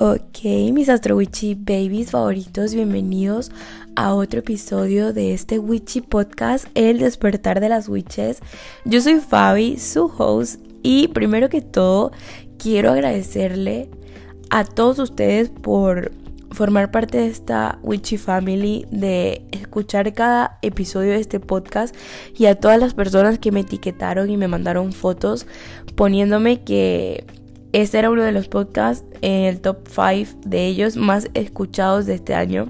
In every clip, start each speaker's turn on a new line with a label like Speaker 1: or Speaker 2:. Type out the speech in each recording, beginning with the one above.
Speaker 1: Ok, mis Astro Witchy babies favoritos, bienvenidos a otro episodio de este Witchy podcast, El despertar de las witches. Yo soy Fabi, su host, y primero que todo quiero agradecerle a todos ustedes por formar parte de esta Witchy Family, de escuchar cada episodio de este podcast y a todas las personas que me etiquetaron y me mandaron fotos poniéndome que este era uno de los podcasts en el top 5 de ellos más escuchados de este año.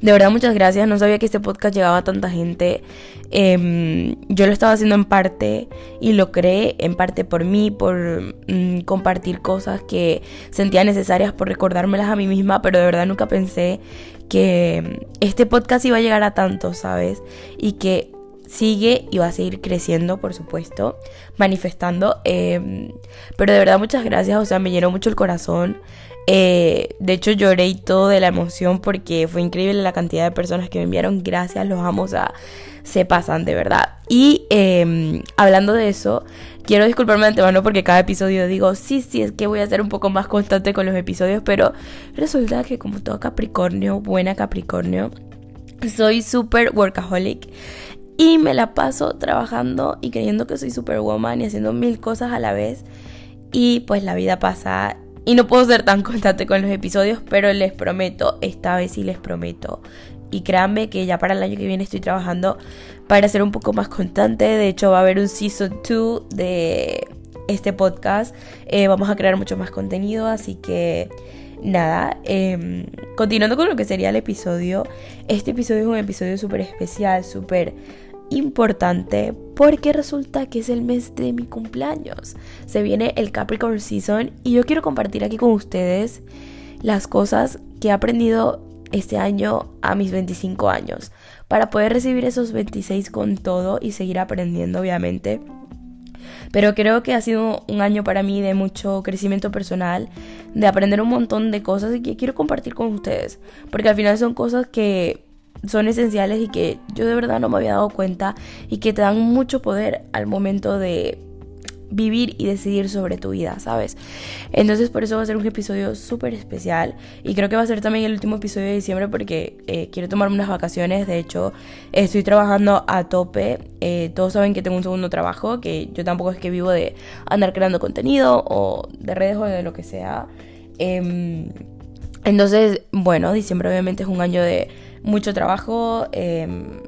Speaker 1: De verdad, muchas gracias. No sabía que este podcast llegaba a tanta gente. Em, yo lo estaba haciendo en parte y lo creé en parte por mí, por mm, compartir cosas que sentía necesarias, por recordármelas a mí misma, pero de verdad nunca pensé que este podcast iba a llegar a tanto, ¿sabes? Y que sigue y va a seguir creciendo, por supuesto, manifestando. Em, pero de verdad, muchas gracias, o sea, me llenó mucho el corazón. Eh, de hecho, lloré y todo de la emoción porque fue increíble la cantidad de personas que me enviaron. Gracias, los amo, se pasan, de verdad. Y em, hablando de eso, quiero disculparme de antemano porque cada episodio digo, sí, sí, es que voy a ser un poco más constante con los episodios, pero resulta que como todo Capricornio, buena Capricornio, soy súper workaholic y me la paso trabajando y creyendo que soy superwoman y haciendo mil cosas a la vez. Y pues la vida pasa y no puedo ser tan constante con los episodios, pero les prometo, esta vez sí les prometo. Y créanme que ya para el año que viene estoy trabajando para ser un poco más constante. De hecho, va a haber un season 2 de este podcast. Eh, vamos a crear mucho más contenido, así que nada, em, continuando con lo que sería el episodio. Este episodio es un episodio súper especial, súper importante porque resulta que es el mes de mi cumpleaños. Se viene el Capricorn Season y yo quiero compartir aquí con ustedes las cosas que he aprendido este año a mis 25 años para poder recibir esos 26 con todo y seguir aprendiendo obviamente. Pero creo que ha sido un año para mí de mucho crecimiento personal, de aprender un montón de cosas y que quiero compartir con ustedes, porque al final son cosas que son esenciales y que yo de verdad no me había dado cuenta y que te dan mucho poder al momento de vivir y decidir sobre tu vida, ¿sabes? Entonces por eso va a ser un episodio súper especial y creo que va a ser también el último episodio de diciembre porque eh, quiero tomarme unas vacaciones, de hecho estoy trabajando a tope, eh, todos saben que tengo un segundo trabajo, que yo tampoco es que vivo de andar creando contenido o de redes o de lo que sea. Em, entonces, bueno, diciembre obviamente es un año de mucho trabajo. Em,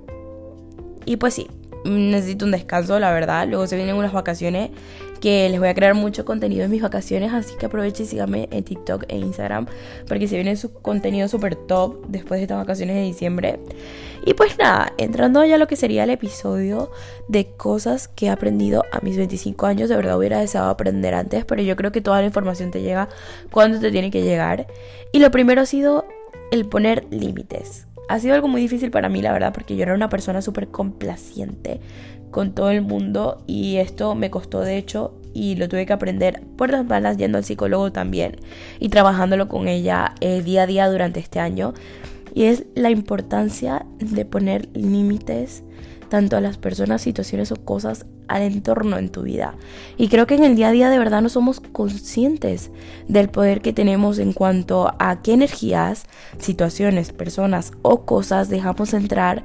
Speaker 1: y pues sí, necesito un descanso, la verdad. Luego se vienen unas vacaciones que les voy a crear mucho contenido en mis vacaciones, así que aproveche y síganme en TikTok e Instagram porque se viene su contenido súper top después de estas vacaciones de diciembre. Y pues nada, entrando ya a lo que sería el episodio de cosas que he aprendido a mis 25 años, de verdad hubiera deseado aprender antes, pero yo creo que toda la información te llega cuando te tiene que llegar. Y lo primero ha sido el poner límites ha sido algo muy difícil para mí, la verdad, porque yo era una persona súper complaciente con todo el mundo y esto me costó de hecho y lo tuve que aprender por las malas yendo al psicólogo también y trabajándolo con ella eh, día a día durante este año. Y es la importancia de poner límites tanto a las personas, situaciones o cosas al entorno en tu vida. Y creo que en el día a día de verdad no somos conscientes del poder que tenemos en cuanto a qué energías, situaciones, personas o cosas dejamos entrar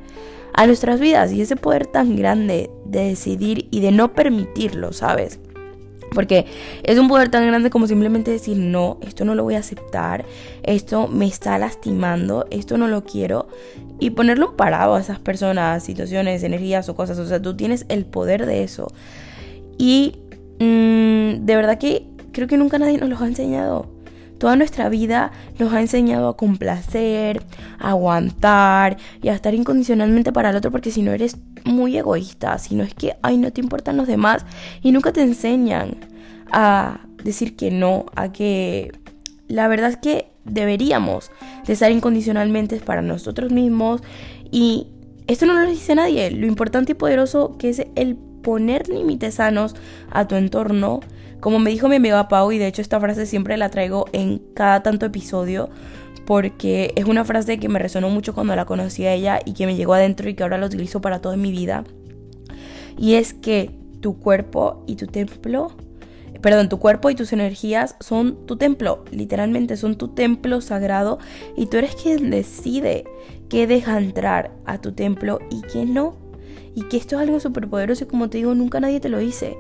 Speaker 1: a nuestras vidas. Y ese poder tan grande de decidir y de no permitirlo, ¿sabes? Porque es un poder tan grande como simplemente decir, no, esto no lo voy a aceptar, esto me está lastimando, esto no lo quiero. Y ponerle un parado a esas personas, situaciones, energías o cosas. O sea, tú tienes el poder de eso. Y mm, de verdad que creo que nunca nadie nos lo ha enseñado. Toda nuestra vida nos ha enseñado a complacer, a aguantar y a estar incondicionalmente para el otro porque si no eres muy egoísta, si no es que, ay, no te importan los demás y nunca te enseñan a decir que no, a que la verdad es que deberíamos de estar incondicionalmente para nosotros mismos. Y esto no lo dice nadie, lo importante y poderoso que es el poner límites sanos a tu entorno. Como me dijo mi amiga Pau, y de hecho esta frase siempre la traigo en cada tanto episodio, porque es una frase que me resonó mucho cuando la conocí a ella y que me llegó adentro y que ahora la utilizo para toda mi vida. Y es que tu cuerpo y tu templo perdón, tu cuerpo y tus energías son tu templo, literalmente son tu templo sagrado y tú eres quien decide qué deja entrar a tu templo y qué no y que esto es algo súper poderoso y como te digo, nunca nadie te lo dice.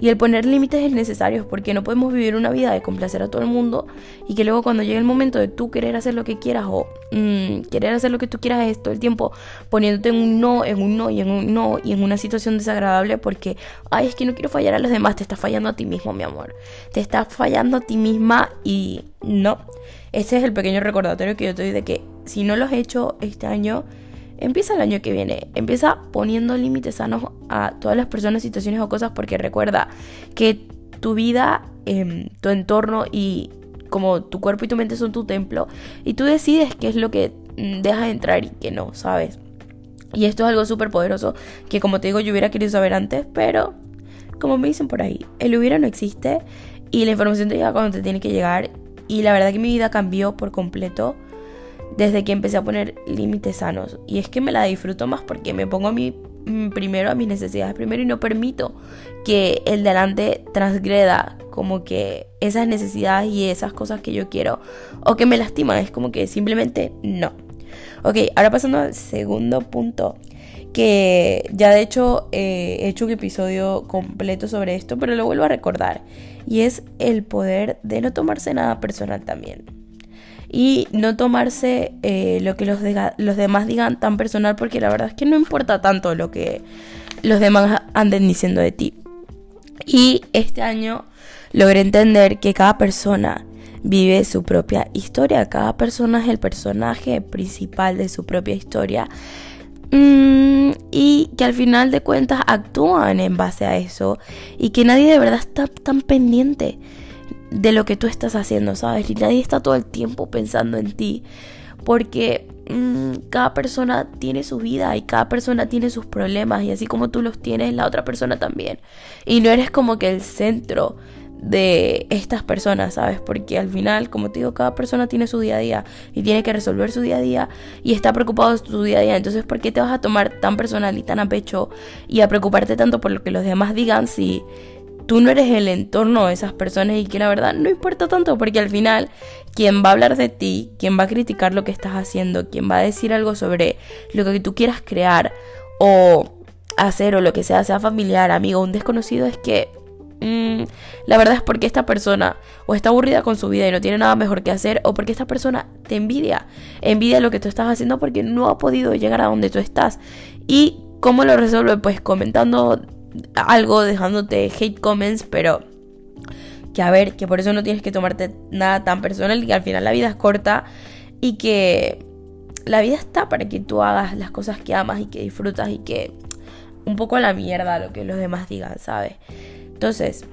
Speaker 1: Y el poner límites es necesario porque no podemos vivir una vida de complacer a todo el mundo y que luego cuando llegue el momento de tú querer hacer lo que quieras o mm, querer hacer lo que tú quieras es todo el tiempo poniéndote en un no, en un no y en un no y en una situación desagradable porque, ay, es que no quiero fallar a los demás, te estás fallando a ti mismo, mi amor. Te estás fallando a ti misma y no. Este es el pequeño recordatorio que yo te doy de que si no lo has hecho este año, empieza el año que viene, empieza poniendo límites sanos a todas las personas, situaciones o cosas, porque recuerda que tu vida, em, tu entorno y como tu cuerpo y tu mente son tu templo, y tú decides qué es lo que mm, dejas entrar y qué no, ¿sabes? Y esto es algo súper poderoso que como te digo yo hubiera querido saber antes, pero como me dicen por ahí, el hubiera no existe y la información te llega cuando te tiene que llegar y la verdad que mi vida cambió por completo desde que empecé a poner límites sanos. Y es que me la disfruto más porque me pongo a mí mm, primero, a mis necesidades primero y no permito que el delante transgreda como que esas necesidades y esas cosas que yo quiero o que me lastiman. Es como que simplemente no. Ok, ahora pasando al segundo punto. Que ya de hecho eh, he hecho un episodio completo sobre esto, pero lo vuelvo a recordar. Y es el poder de no tomarse nada personal también y no tomarse eh, lo que los, los demás digan tan personal porque la verdad es que no importa tanto lo que los demás anden diciendo de ti. Y este año logré entender que cada persona vive su propia historia, cada persona es el personaje principal de su propia historia. Mm, y que al final de cuentas actúan en base a eso y que nadie de verdad está tan pendiente de lo que tú estás haciendo, ¿sabes? Y nadie está todo el tiempo pensando en ti. Porque mm, cada persona tiene su vida y cada persona tiene sus problemas. Y así como tú los tienes, la otra persona también. Y no eres como que el centro de estas personas, ¿sabes? Porque al final, como te digo, cada persona tiene su día a día y tiene que resolver su día a día y está preocupado de su día a día. Entonces, ¿por qué te vas a tomar tan personal y tan a pecho y a preocuparte tanto por lo que los demás digan si tú no eres el entorno de esas personas y que la verdad no importa tanto porque al final quien va a hablar de ti, quien va a criticar lo que estás haciendo, quien va a decir algo sobre lo que tú quieras crear o hacer o lo que sea, sea familiar, amigo, un desconocido, es que mm, la verdad es porque esta persona o está aburrida con su vida y no tiene nada mejor que hacer o porque esta persona te envidia, envidia lo que tú estás haciendo porque no ha podido llegar a donde tú estás. ¿Y cómo lo resuelve? Pues comentando algo dejándote hate comments, pero que a ver, que por eso no tienes que tomarte nada tan personal y que al final la vida es corta y que la vida está para que tú hagas las cosas que amas y que disfrutas y que un poco a la mierda lo que los demás digan, ¿sabes? Entonces,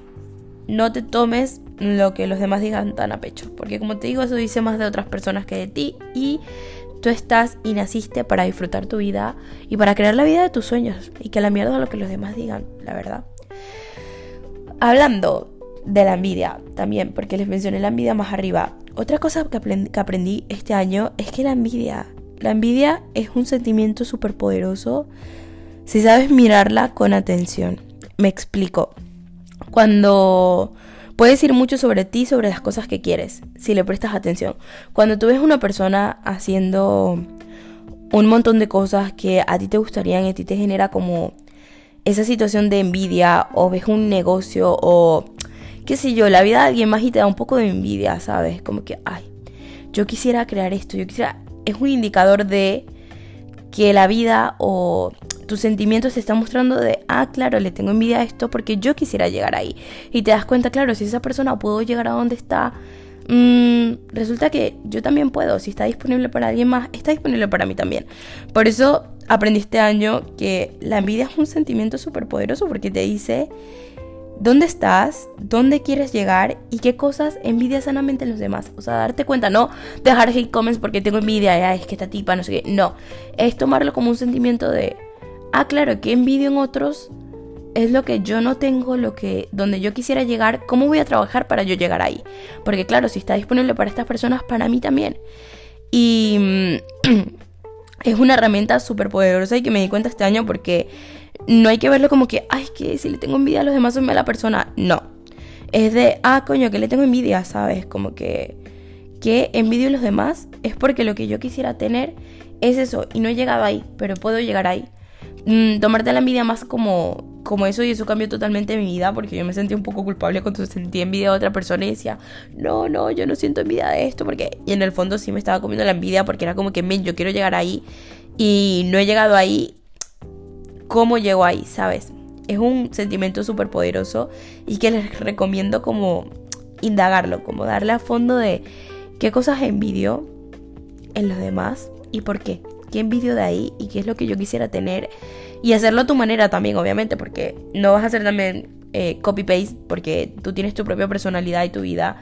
Speaker 1: no te tomes lo que los demás digan tan a pecho, porque como te digo, eso dice más de otras personas que de ti y Tú estás y naciste para disfrutar tu vida y para crear la vida de tus sueños y que la mierda lo que los demás digan, la verdad. Hablando de la envidia también, porque les mencioné la envidia más arriba. Otra cosa que aprendí, este año es que la envidia, la envidia es un sentimiento súper poderoso si sabes mirarla con atención. Me explico. Cuando Puedes decir mucho sobre ti, sobre las cosas que quieres, si le prestas atención. Cuando tú ves una persona haciendo un montón de cosas que a ti te gustarían y a ti te genera como esa situación de envidia o ves un negocio o qué sé yo, la vida de alguien más y te da un poco de envidia, ¿sabes? Como que, ay, yo quisiera crear esto, yo quisiera... Es un indicador de que la vida o tus sentimientos te están mostrando de, ah, claro, le tengo envidia a esto porque yo quisiera llegar ahí. Y te das cuenta, claro, si esa persona pudo llegar a donde está, mmm, resulta que yo también puedo. Si está disponible para alguien más, está disponible para mí también. Por eso aprendí este año que la envidia es un sentimiento súper poderoso porque te dice dónde estás, dónde quieres llegar y qué cosas envidias sanamente en los demás. O sea, darte cuenta, no dejar hate comments porque tengo envidia, ya, es que esta tipa, no sé qué. No, es tomarlo como un sentimiento de ah, claro, que envidio en otros es lo que yo no tengo, lo que donde yo quisiera llegar, cómo voy a trabajar para yo llegar ahí. Porque claro, si está disponible para estas personas, para mí también. Y mm, es una herramienta súper poderosa y que me di cuenta este año porque no hay que verlo como que, ay, que si le tengo envidia a los demás soy mala persona. No. es de, ah, coño, que le tengo envidia, ¿sabes? Como que, que envidio a los demás es porque lo que yo quisiera tener es eso y no he llegado ahí, pero puedo llegar ahí. Mm, tomarte la envidia más como, como eso y eso cambió totalmente mi vida porque yo me sentí un poco culpable cuando sentí envidia a otra persona y decía, no, no, yo no siento envidia de esto porque y en el fondo sí me estaba comiendo la envidia porque era como que, men, yo quiero llegar ahí y no he llegado ahí. ¿Cómo llego ahí? ¿Sabes? Es un sentimiento súper poderoso y que les recomiendo como indagarlo, como darle a fondo de qué cosas envidio en los demás y por qué qué envidio de ahí y qué es lo que yo quisiera tener. Y hacerlo a tu manera también, obviamente, porque no vas a hacer también eh, copy-paste, porque tú tienes tu propia personalidad y tu vida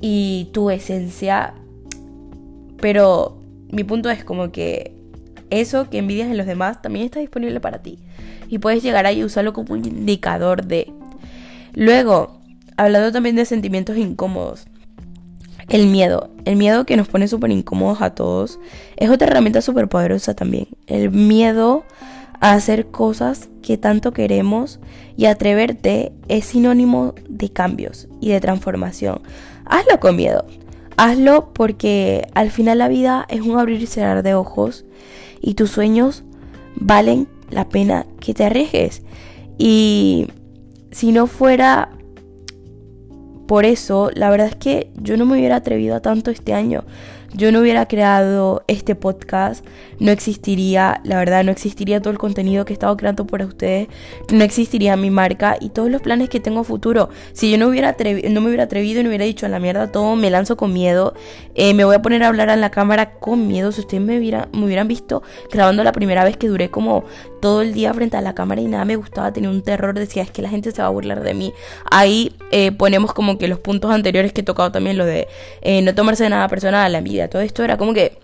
Speaker 1: y tu esencia. Pero mi punto es como que eso que envidias en los demás también está disponible para ti. Y puedes llegar ahí y usarlo como un indicador de... Luego, hablando también de sentimientos incómodos. El miedo, el miedo que nos pone súper incómodos a todos, es otra herramienta súper poderosa también. El miedo a hacer cosas que tanto queremos y atreverte es sinónimo de cambios y de transformación. Hazlo con miedo. Hazlo porque al final la vida es un abrir y cerrar de ojos y tus sueños valen la pena que te arriesgues. Y si no fuera por eso, la verdad es que yo no me hubiera atrevido a tanto este año yo no hubiera creado este podcast, no existiría, la verdad, no existiría todo el contenido que he estado creando para ustedes, no existiría mi marca y todos los planes que tengo futuro. Si yo no, hubiera no me hubiera atrevido y no hubiera dicho a la mierda todo, me lanzo con miedo, eh, me voy a poner a hablar en la cámara con miedo. Si ustedes me, me hubieran visto grabando la primera vez que duré como todo el día frente a la cámara y nada me gustaba, tenía un terror, decía es que la gente se va a burlar de mí. Ahí eh, ponemos como que los puntos anteriores que he tocado también, lo de eh, no tomarse de nada personal, la envidia todo esto era como que,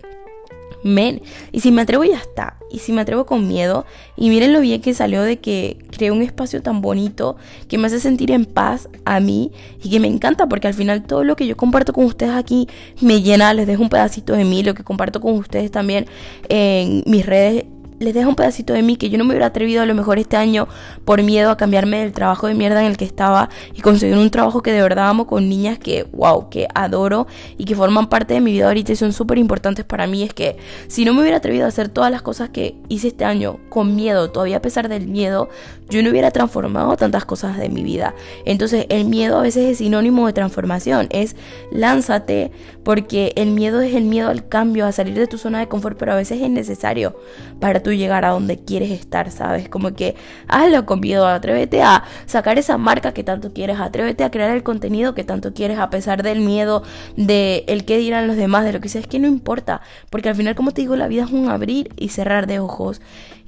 Speaker 1: men, y si me atrevo ya está, y si me atrevo con miedo, y miren lo bien que salió de que creé un espacio tan bonito, que me hace sentir en paz a mí, y que me encanta, porque al final todo lo que yo comparto con ustedes aquí me llena, les dejo un pedacito de mí, lo que comparto con ustedes también en mis redes les dejo un pedacito de mí que yo no me hubiera atrevido a lo mejor este año por miedo a cambiarme del trabajo de mierda en el que estaba y conseguir un trabajo que de verdad amo con niñas que, wow, que adoro y que forman parte de mi vida ahorita y son súper importantes para mí. Es que si no me hubiera atrevido a hacer todas las cosas que hice este año con miedo, todavía a pesar del miedo, yo no hubiera transformado tantas cosas de mi vida. Entonces el miedo a veces es sinónimo de transformación, es lánzate porque el miedo es el miedo al cambio, a salir de tu zona de confort, pero a veces es necesario para tu llegar a donde quieres estar, ¿sabes? Como que hazlo con miedo, atrévete a sacar esa marca que tanto quieres, atrévete a crear el contenido que tanto quieres a pesar del miedo, de el qué dirán los demás, de lo que sea, es que no importa, porque al final como te digo, la vida es un abrir y cerrar de ojos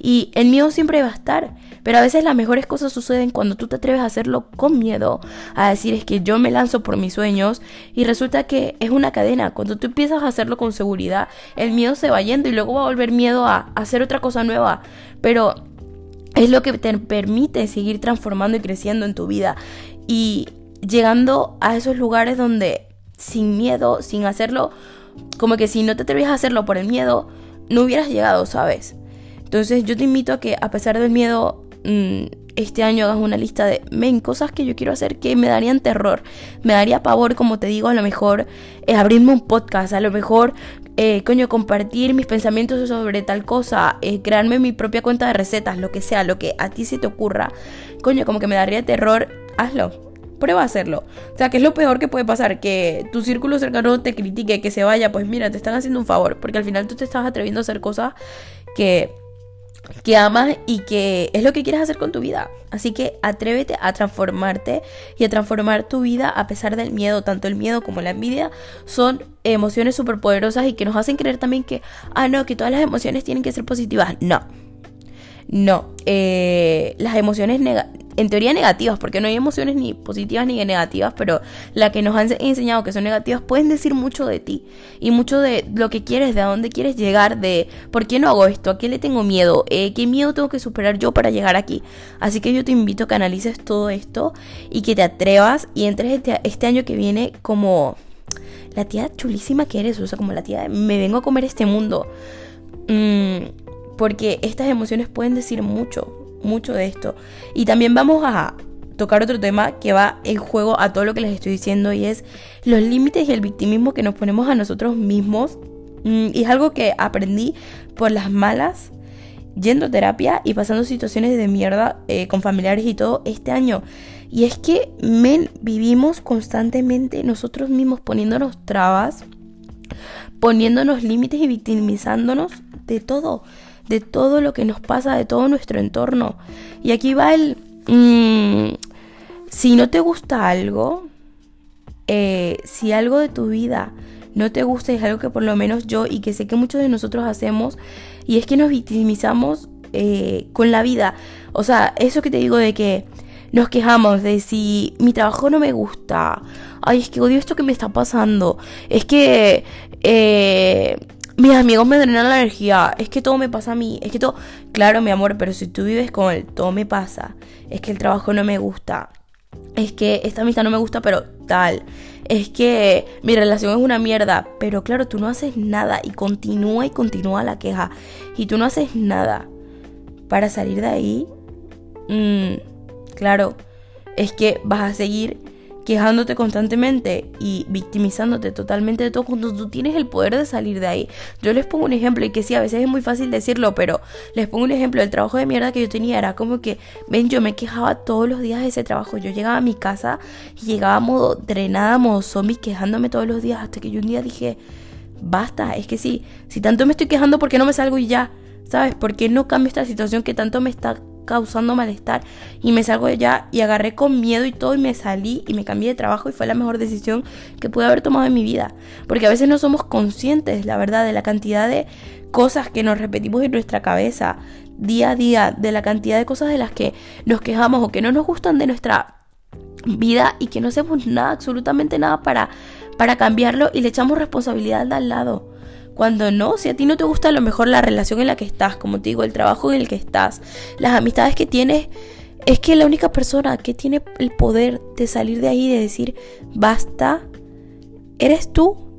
Speaker 1: y el miedo siempre va a estar, pero a veces las mejores cosas suceden cuando tú te atreves a hacerlo con miedo, a decir es que yo me lanzo por mis sueños y resulta que es una cadena, cuando tú empiezas a hacerlo con seguridad, el miedo se va yendo y luego va a volver miedo a hacer otra cosa nueva, pero es lo que te permite seguir transformando y creciendo en tu vida. Y llegando a esos lugares donde sin miedo, sin hacerlo, como que si no te atreves a hacerlo por el miedo, no hubieras llegado, ¿sabes? Entonces yo te invito a que a pesar del miedo, mm, este año hagas una lista de cosas que yo quiero hacer que me darían terror, me daría pavor, como te digo, a lo mejor eh, abrirme un podcast, a lo mejor eh, coño, compartir mis pensamientos sobre tal cosa, eh, crearme mi propia cuenta de recetas, lo que sea, lo que a ti se te ocurra, coño, como que me daría terror, hazlo. Prueba a hacerlo. O sea, que es lo peor que puede pasar? Que tu círculo cercano te critique, que se vaya. Pues mira, te están haciendo un favor. Porque al final tú te estás atreviendo a hacer cosas que que amas y que es lo que quieres hacer con tu vida. Así que atrévete a transformarte y a transformar tu vida a pesar del miedo. Tanto el miedo como la envidia son emociones súper poderosas y que nos hacen creer también que, ah, no, que todas las emociones tienen que ser positivas. No. No. Eh, las emociones en teoría negativas, porque no hay emociones ni positivas ni negativas, pero la que nos han enseñado que son negativas pueden decir mucho de ti y mucho de lo que quieres, de a dónde quieres llegar, de por qué no hago esto, a qué le tengo miedo, eh, qué miedo tengo que superar yo para llegar aquí. Así que yo te invito a que analices todo esto y que te atrevas y entres este, este año que viene como la tía chulísima que eres, o sea, como la tía de, me vengo a comer este mundo. Mm, porque estas emociones pueden decir mucho, mucho de esto. Y también vamos a tocar otro tema que va en juego a todo lo que les estoy diciendo y es los límites y el victimismo que nos ponemos a nosotros mismos. Mm, y es algo que aprendí por las malas, yendo a terapia y pasando situaciones de mierda eh, con familiares y todo este año. Y es que, men, vivimos constantemente nosotros mismos poniéndonos trabas, poniéndonos límites y victimizándonos de todo, de todo lo que nos pasa, de todo nuestro entorno. Y aquí va el... Mm, si no te gusta algo, eh, si algo de tu vida no te gusta, es algo que por lo menos yo y que sé que muchos de nosotros hacemos, y es que nos victimizamos eh, con la vida. O sea, eso que te digo de que nos quejamos de si mi trabajo no me gusta, ay, es que odio esto que me está pasando, es que eh, mis amigos me drenan la energía, es que todo me pasa a mí, es que todo, claro, mi amor, pero si tú vives con él, todo me pasa, es que el trabajo no me gusta, es que esta amistad no me gusta, pero tal. Es que mi relación es una mierda, pero claro, tú no haces nada y continúa y continúa la queja. Y tú no haces nada para salir de ahí. Mmm, claro, es que vas a seguir quejándote constantemente y victimizándote totalmente de todo cuando tú tienes el poder de salir de ahí. Yo les pongo un ejemplo y que sí, a veces es muy fácil decirlo, pero les pongo un ejemplo. El trabajo de mierda que yo tenía era como que, ven, yo me quejaba todos los días de ese trabajo. Yo llegaba a mi casa y llegaba modo drenada, modo zombie, quejándome todos los días hasta que yo un día dije, basta, es que sí, si tanto me estoy quejando, ¿por qué no me salgo y ya? ¿Sabes? ¿Por qué no cambio esta situación que tanto me está causando malestar y me salgo de allá y agarré con miedo y todo y me salí y me cambié de trabajo y fue la mejor decisión que pude haber tomado en mi vida. Porque a veces no somos conscientes, la verdad, de la cantidad de cosas que nos repetimos en nuestra cabeza día a día, de la cantidad de cosas de las que nos quejamos o que no nos gustan de nuestra vida y que no hacemos nada, absolutamente nada para, para cambiarlo y le echamos responsabilidad al lado. Cuando no, si a ti no te gusta a lo mejor la relación en la que estás, como te digo, el trabajo en el que estás, las amistades que tienes, es que la única persona que tiene el poder de salir de ahí de decir, basta, eres tú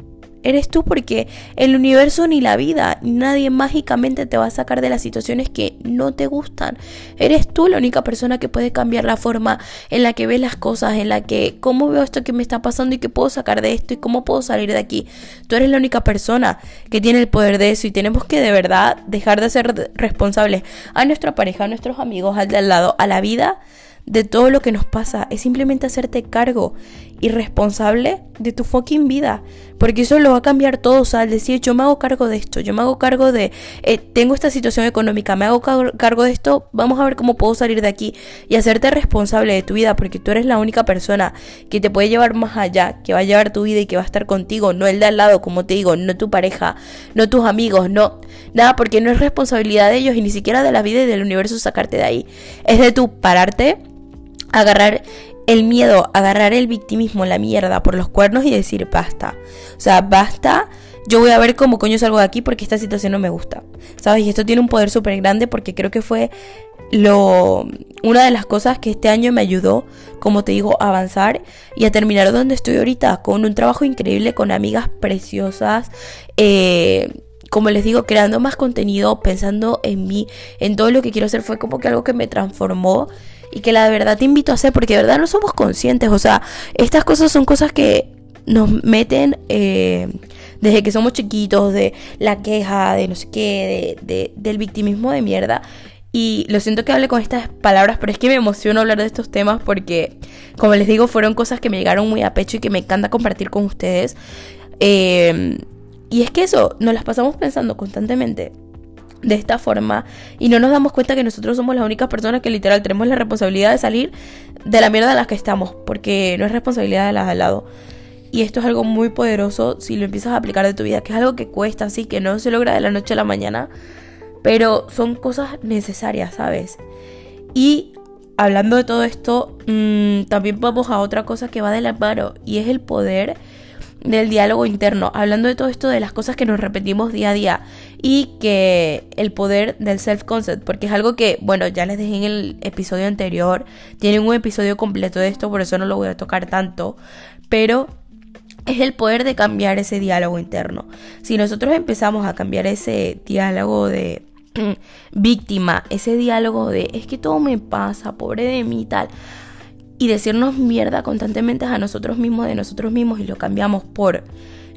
Speaker 1: eres tú porque el universo ni la vida, nadie mágicamente te va a sacar de las situaciones que no te gustan. Eres tú la única persona que puede cambiar la forma en la que ves las cosas, en la que cómo veo esto que me está pasando y qué puedo sacar de esto y cómo puedo salir de aquí. Tú eres la única persona que tiene el poder de eso y tenemos que de verdad dejar de ser responsables a nuestra pareja, a nuestros amigos, al de al lado, a la vida de todo lo que nos pasa. Es simplemente hacerte cargo y responsable de tu fucking vida. Porque eso lo va a cambiar todo. O sea, al decir, yo me hago cargo de esto, yo me hago cargo de, eh, tengo esta situación económica, me hago cargo de esto, vamos a ver cómo puedo salir de aquí. Y hacerte responsable de tu vida, porque tú eres la única persona que te puede llevar más allá, que va a llevar tu vida y que va a estar contigo, no el de al lado, como te digo, no tu pareja, no tus amigos, no. Nada, porque no es responsabilidad de ellos y ni siquiera de la vida y del universo sacarte de ahí. Es de tu pararte agarrar el miedo, agarrar el victimismo, la mierda por los cuernos y decir basta. O sea, basta. Yo voy a ver cómo coño salgo de aquí porque esta situación no me gusta. ¿Sabes? Y esto tiene un poder súper grande porque creo que fue lo una de las cosas que este año me ayudó, como te digo, a avanzar y a terminar donde estoy ahorita, con un trabajo increíble, con amigas preciosas, eh, como les digo, creando más contenido, pensando en mí, en todo lo que quiero hacer, fue como que algo que me transformó y que la verdad te invito a hacer porque de verdad no somos conscientes. O sea, estas cosas son cosas que nos meten eh, desde que somos chiquitos, de la queja, de no sé qué, de, del victimismo de mierda. Y lo siento que hable con estas palabras, pero es que me emociona hablar de estos temas porque, como les digo, fueron cosas que me llegaron muy a pecho y que me encanta compartir con ustedes. Eh, y es que eso, nos las pasamos pensando constantemente de esta forma y no nos damos cuenta que nosotros somos las únicas personas que literal tenemos la responsabilidad de salir de la mierda en la que estamos, porque no es responsabilidad de las de al lado. Y esto es algo muy poderoso si lo empiezas a aplicar de tu vida, que es algo que cuesta, así que no se logra de la noche a la mañana, pero son cosas necesarias, ¿sabes? Y hablando de todo esto, mmm, también vamos a otra cosa que va de la mano y es el poder del diálogo interno, hablando de todo esto de las cosas que nos repetimos día a día y que el poder del self-concept, porque es algo que, bueno, ya les dejé en el episodio anterior, tienen un episodio completo de esto, por eso no lo voy a tocar tanto, pero es el poder de cambiar ese diálogo interno. Si nosotros empezamos a cambiar ese diálogo de víctima, ese diálogo de es que todo me pasa, pobre de mí tal y decirnos mierda constantemente a nosotros mismos, de nosotros mismos, y lo cambiamos por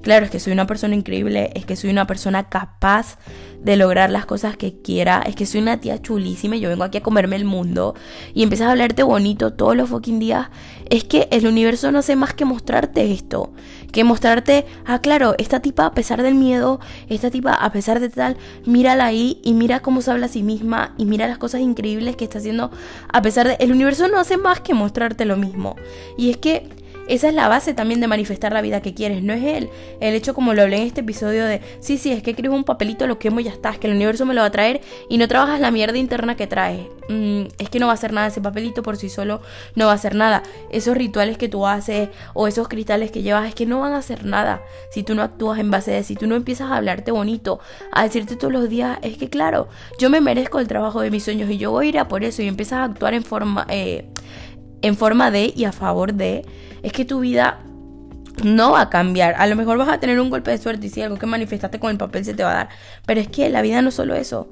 Speaker 1: Claro, es que soy una persona increíble, es que soy una persona capaz de lograr las cosas que quiera, es que soy una tía chulísima y yo vengo aquí a comerme el mundo y empiezas a hablarte bonito todos los fucking días. Es que el universo no hace más que mostrarte esto, que mostrarte, ah, claro, esta tipa a pesar del miedo, esta tipa a pesar de tal, mírala ahí y mira cómo se habla a sí misma y mira las cosas increíbles que está haciendo a pesar de... El universo no hace más que mostrarte lo mismo. Y es que esa es la base también de manifestar la vida que quieres, no es el, el hecho como lo hablé en este episodio de, sí, sí, es que escribo un papelito, lo quemo y ya está, es que el universo me lo va a traer y no trabajas la mierda interna que trae. Mm, es que no va a hacer nada ese papelito por sí solo, no va a hacer nada. Esos rituales que tú haces o esos cristales que llevas es que no van a hacer nada si tú no actúas en base de, si tú no empiezas a hablarte bonito, a decirte todos los días, es que claro, yo me merezco el trabajo de mis sueños y yo voy a ir a por eso y empiezas a actuar en forma... Eh, en forma de y a favor de, es que tu vida no va a cambiar. A lo mejor vas a tener un golpe de suerte y si algo que manifestaste con el papel se te va a dar. Pero es que la vida no es solo eso.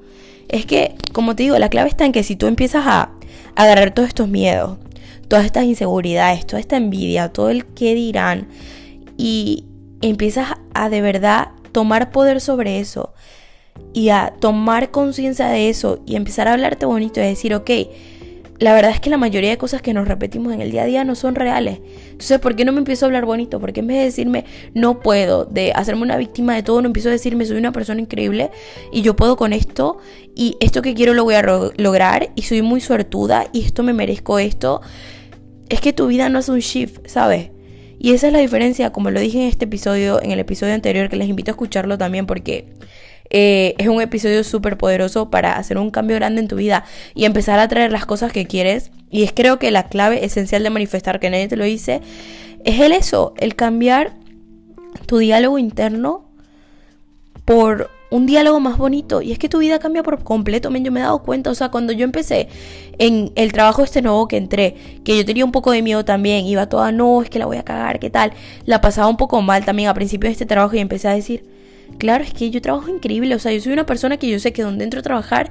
Speaker 1: Es que, como te digo, la clave está en que si tú empiezas a agarrar todos estos miedos, todas estas inseguridades, toda esta envidia, todo el que dirán, y empiezas a de verdad tomar poder sobre eso y a tomar conciencia de eso y empezar a hablarte bonito y decir, ok, la verdad es que la mayoría de cosas que nos repetimos en el día a día no son reales. Entonces, ¿por qué no me empiezo a hablar bonito? Porque en vez de decirme no puedo, de hacerme una víctima de todo, no empiezo a decirme soy una persona increíble y yo puedo con esto y esto que quiero lo voy a lograr y soy muy suertuda y esto me merezco esto? Es que tu vida no es un shift, ¿sabes? Y esa es la diferencia, como lo dije en este episodio, en el episodio anterior, que les invito a escucharlo también porque eh, es un episodio súper poderoso para hacer un cambio grande en tu vida y empezar a traer las cosas que quieres. Y es creo que la clave esencial de manifestar, que nadie te lo dice, es el eso, el cambiar tu diálogo interno por un diálogo más bonito. Y es que tu vida cambia por completo. Yo me he dado cuenta, o sea, cuando yo empecé en el trabajo este nuevo que entré, que yo tenía un poco de miedo también, iba toda, no, es que la voy a cagar, ¿qué tal? La pasaba un poco mal también a principio de este trabajo y empecé a decir, Claro, es que yo trabajo increíble, o sea, yo soy una persona que yo sé que donde entro a trabajar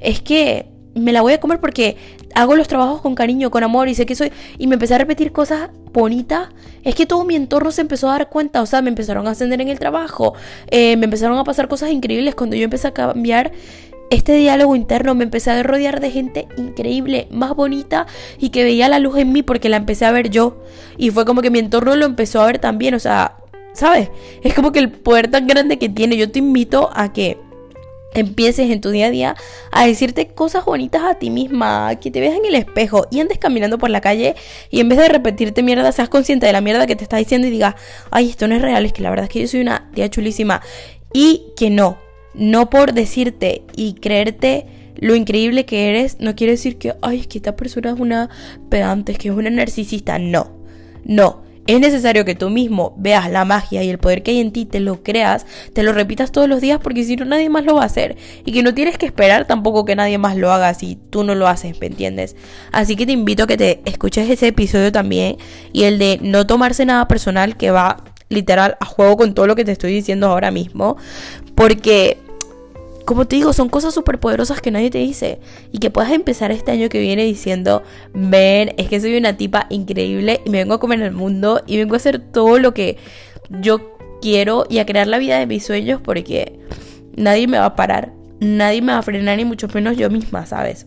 Speaker 1: es que me la voy a comer porque hago los trabajos con cariño, con amor y sé que soy... Y me empecé a repetir cosas bonitas. Es que todo mi entorno se empezó a dar cuenta, o sea, me empezaron a ascender en el trabajo, eh, me empezaron a pasar cosas increíbles cuando yo empecé a cambiar este diálogo interno, me empecé a rodear de gente increíble, más bonita y que veía la luz en mí porque la empecé a ver yo. Y fue como que mi entorno lo empezó a ver también, o sea, ¿sabes? Es como que el poder tan grande que tiene. Yo te invito a que empieces en tu día a día a decirte cosas bonitas a ti misma, que te veas en el espejo y andes caminando por la calle y en vez de repetirte mierda, seas consciente de la mierda que te está diciendo y digas, ay, esto no es real, es que la verdad es que yo soy una tía chulísima y que no, no por decirte y creerte lo increíble que eres, no quiere decir que, ay, es que esta persona es una pedante, es que es una narcisista, no, no. Es necesario que tú mismo veas la magia y el poder que hay en ti, te lo creas, te lo repitas todos los días porque si no nadie más lo va a hacer. Y que no tienes que esperar tampoco que nadie más lo haga si tú no lo haces, ¿me entiendes? Así que te invito a que te escuches ese episodio también y el de no tomarse nada personal que va literal a juego con todo lo que te estoy diciendo ahora mismo. Porque como te digo, son cosas súper poderosas que nadie te dice. Y que puedas empezar este año que viene diciendo, ven, es que soy una tipa increíble y me vengo a comer el mundo y vengo a hacer todo lo que yo quiero y a crear la vida de mis sueños porque nadie me va a parar, nadie me va a frenar, ni mucho menos yo misma, ¿sabes?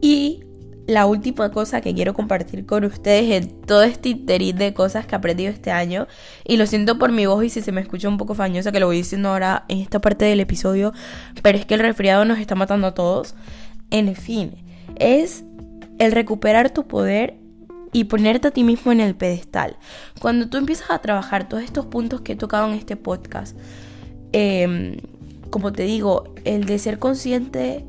Speaker 1: Y la última cosa que quiero compartir con ustedes en todo este interés de cosas que he aprendido este año. Y lo siento por mi voz y si se me escucha un poco fañosa, que lo voy diciendo ahora en esta parte del episodio. Pero es que el resfriado nos está matando a todos. En fin, es el recuperar tu poder y ponerte a ti mismo en el pedestal. Cuando tú empiezas a trabajar todos estos puntos que he tocado en este podcast, em, como te digo, el de ser consciente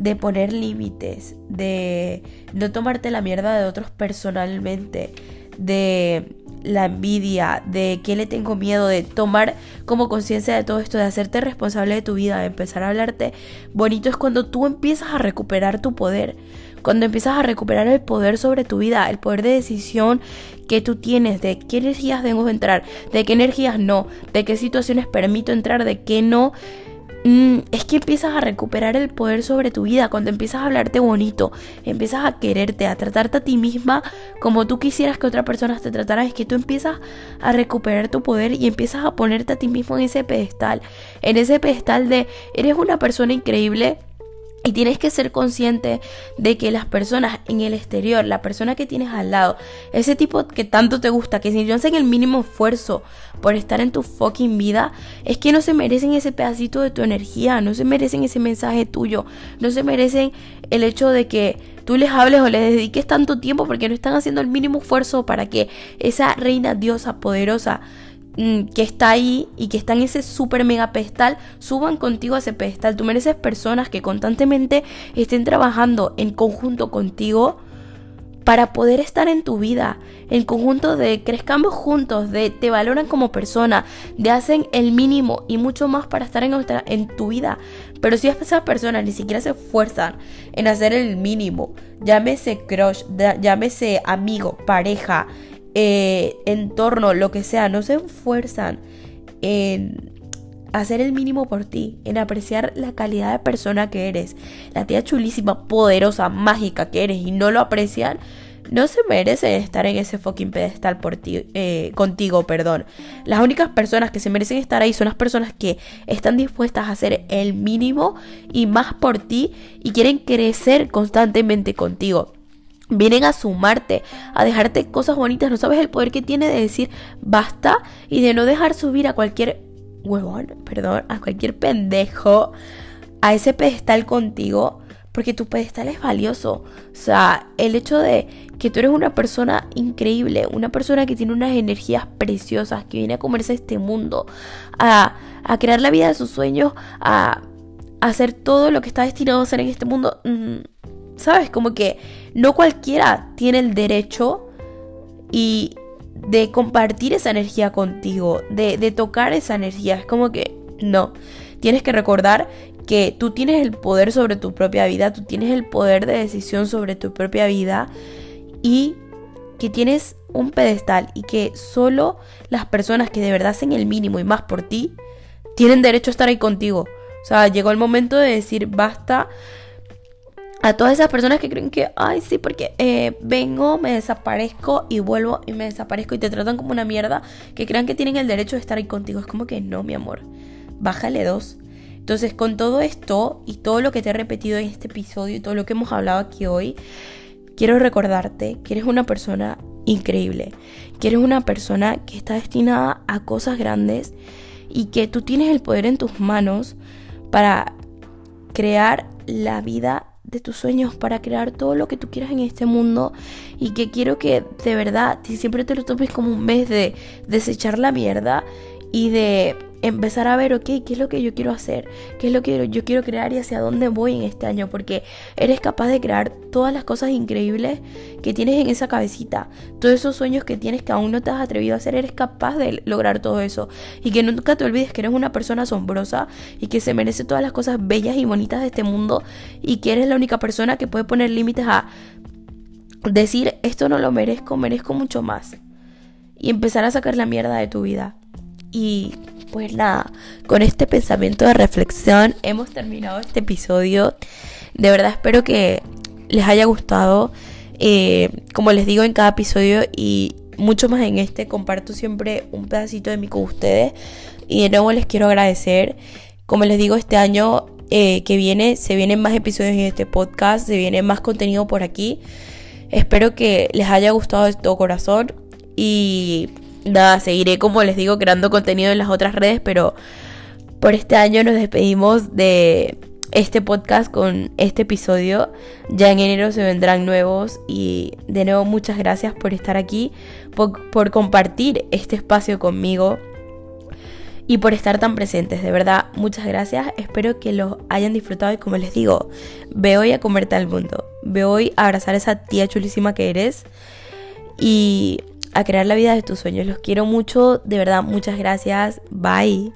Speaker 1: de poner límites, de no tomarte la mierda de otros personalmente, de la envidia, de qué le tengo miedo, de tomar como conciencia de todo esto, de hacerte responsable de tu vida, de empezar a hablarte bonito, es cuando tú empiezas a recuperar tu poder, cuando empiezas a recuperar el poder sobre tu vida, el poder de decisión que tú tienes, de qué energías debo entrar, de qué energías no, de qué situaciones permito entrar, de qué no es que empiezas a recuperar el poder sobre tu vida, cuando empiezas a hablarte bonito, empiezas a quererte, a tratarte a ti misma como tú quisieras que otra persona te tratara, es que tú empiezas a recuperar tu poder y empiezas a ponerte a ti mismo en ese pedestal, en ese pedestal de eres una persona increíble y tienes que ser consciente de que las personas en el exterior, la persona que tienes al lado, ese tipo que tanto te gusta, que si no hacen el mínimo esfuerzo por estar en tu fucking vida, es que no se merecen ese pedacito de tu energía, no se merecen ese mensaje tuyo, no se merecen el hecho de que tú les hables o les dediques tanto tiempo porque no están haciendo el mínimo esfuerzo para que esa reina diosa poderosa que está ahí y que está en ese super mega pedestal, suban contigo a ese pedestal. Tú mereces personas que constantemente estén trabajando en conjunto contigo para poder estar en tu vida, en conjunto de crezcamos juntos, de te valoran como persona, de hacen el mínimo y mucho más para estar en, en tu vida. Pero si esas personas ni siquiera se esfuerzan en hacer el mínimo, llámese crush, llámese amigo, pareja, eh, entorno, lo que sea, no se esfuerzan en hacer el mínimo por ti, en apreciar la calidad de persona que eres, la tía chulísima, poderosa, mágica que eres y no lo aprecian, no se merecen estar en ese fucking pedestal por ti, eh, contigo, perdón. Las únicas personas que se merecen estar ahí son las personas que están dispuestas a hacer el mínimo y más por ti y quieren crecer constantemente contigo vienen a sumarte, a dejarte cosas bonitas. No sabes el poder que tiene de decir basta y de no dejar subir a cualquier huevón, perdón, a cualquier pendejo a ese pedestal contigo. Porque tu pedestal es valioso. O sea, el hecho de que tú eres una persona increíble, una persona que tiene unas energías preciosas, que viene a comerse este mundo, a, a crear la vida de sus sueños, a, a hacer todo lo que está destinado a hacer en este mundo. Mm, ¿Sabes? Como que no cualquiera tiene el derecho y de compartir esa energía contigo, de, de tocar esa energía. Es como que no. Tienes que recordar que tú tienes el poder sobre tu propia vida, tú tienes el poder de decisión sobre tu propia vida y que tienes un pedestal y que solo las personas que de verdad hacen el mínimo y más por ti tienen derecho a estar ahí contigo. O sea, llegó el momento de decir basta a todas esas personas que creen que, ay, sí, porque eh, vengo, me desaparezco y vuelvo y me desaparezco y te tratan como una mierda, que crean que tienen el derecho de estar ahí contigo. Es como que no, mi amor, bájale dos. Entonces, con todo esto y todo lo que te he repetido en este episodio y todo lo que hemos hablado aquí hoy, quiero recordarte que eres una persona increíble, que eres una persona que está destinada a cosas grandes y que tú tienes el poder en tus manos para crear la vida de tus sueños para crear todo lo que tú quieras en este mundo y que quiero que de verdad si siempre te lo tomes como un mes de desechar la mierda y de empezar a ver, ok, ¿qué es lo que yo quiero hacer? ¿Qué es lo que yo quiero crear y hacia dónde voy en este año? Porque eres capaz de crear todas las cosas increíbles que tienes en esa cabecita. Todos esos sueños que tienes que aún no te has atrevido a hacer, eres capaz de lograr todo eso. Y que nunca te olvides que eres una persona asombrosa y que se merece todas las cosas bellas y bonitas de este mundo y que eres la única persona que puede poner límites a decir, esto no lo merezco, merezco mucho más. Y empezar a sacar la mierda de tu vida. Y pues nada, con este pensamiento de reflexión hemos terminado este episodio. De verdad espero que les haya gustado. Eh, como les digo en cada episodio y mucho más en este, comparto siempre un pedacito de mí con ustedes. Y de nuevo les quiero agradecer. Como les digo, este año eh, que viene se vienen más episodios en este podcast, se viene más contenido por aquí. Espero que les haya gustado de todo corazón. Y nada, seguiré como les digo creando contenido en las otras redes, pero por este año nos despedimos de este podcast con este episodio. Ya en enero se vendrán nuevos y de nuevo muchas gracias por estar aquí, por, compartir este espacio conmigo y por estar tan presentes. De verdad, muchas gracias. Espero que lo hayan disfrutado y como les digo, ve hoy a comerte al mundo. Ve hoy a abrazar a esa tía chulísima que eres. Y a crear la vida de tus sueños. Los quiero mucho, de verdad, muchas gracias. Bye.